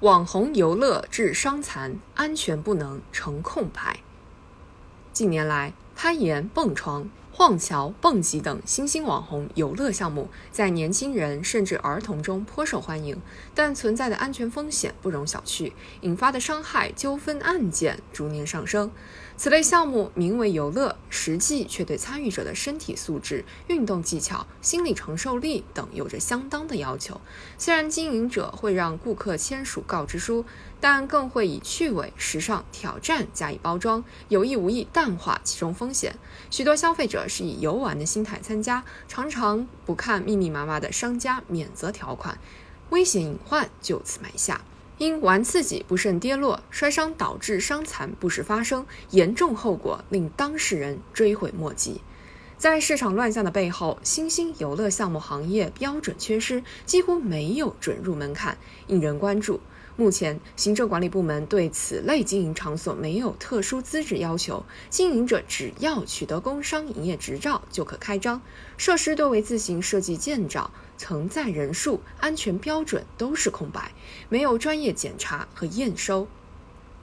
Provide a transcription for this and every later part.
网红游乐致伤残，安全不能成空白。近年来，攀岩、蹦床。晃桥、蹦极等新兴网红游乐项目在年轻人甚至儿童中颇受欢迎，但存在的安全风险不容小觑，引发的伤害、纠纷案件逐年上升。此类项目名为游乐，实际却对参与者的身体素质、运动技巧、心理承受力等有着相当的要求。虽然经营者会让顾客签署告知书，但更会以趣味、时尚、挑战加以包装，有意无意淡化其中风险。许多消费者。是以游玩的心态参加，常常不看密密麻麻的商家免责条款，危险隐患就此埋下。因玩刺激不慎跌落摔伤，导致伤残不时发生，严重后果令当事人追悔莫及。在市场乱象的背后，新兴游乐项目行业标准缺失，几乎没有准入门槛，引人关注。目前，行政管理部门对此类经营场所没有特殊资质要求，经营者只要取得工商营业执照就可开张。设施多为自行设计建造，承载人数、安全标准都是空白，没有专业检查和验收。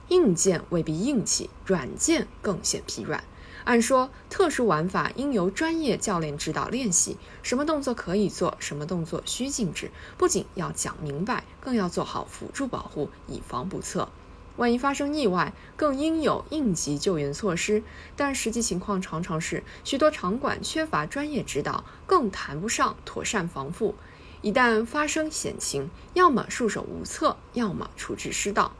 硬件未必硬气，软件更显疲软。按说，特殊玩法应由专业教练指导练习，什么动作可以做，什么动作需禁止，不仅要讲明白，更要做好辅助保护，以防不测。万一发生意外，更应有应急救援措施。但实际情况常常是，许多场馆缺乏专业指导，更谈不上妥善防护。一旦发生险情，要么束手无策，要么处置失当。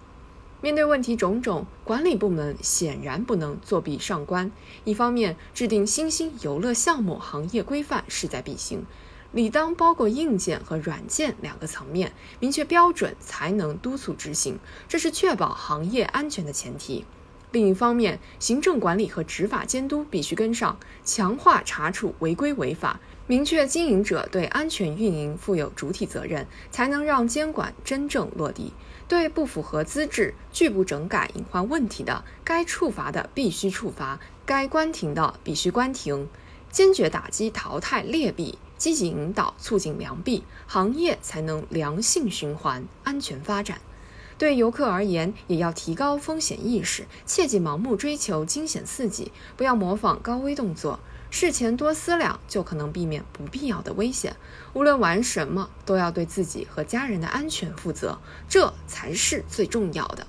面对问题种种，管理部门显然不能作弊上官。一方面，制定新兴游乐项目行业规范势在必行，理当包括硬件和软件两个层面，明确标准才能督促执行，这是确保行业安全的前提。另一方面，行政管理和执法监督必须跟上，强化查处违规违法，明确经营者对安全运营负有主体责任，才能让监管真正落地。对不符合资质、拒不整改、隐患问题的，该处罚的必须处罚，该关停的必须关停，坚决打击淘汰劣币，积极引导促进良币，行业才能良性循环、安全发展。对游客而言，也要提高风险意识，切忌盲目追求惊险刺激，不要模仿高危动作。事前多思量，就可能避免不必要的危险。无论玩什么，都要对自己和家人的安全负责，这才是最重要的。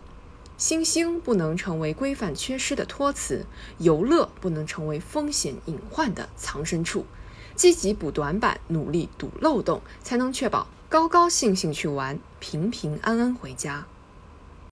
新兴不能成为规范缺失的托词，游乐不能成为风险隐患的藏身处。积极补短板，努力堵漏洞，才能确保高高兴兴去玩，平平安安回家。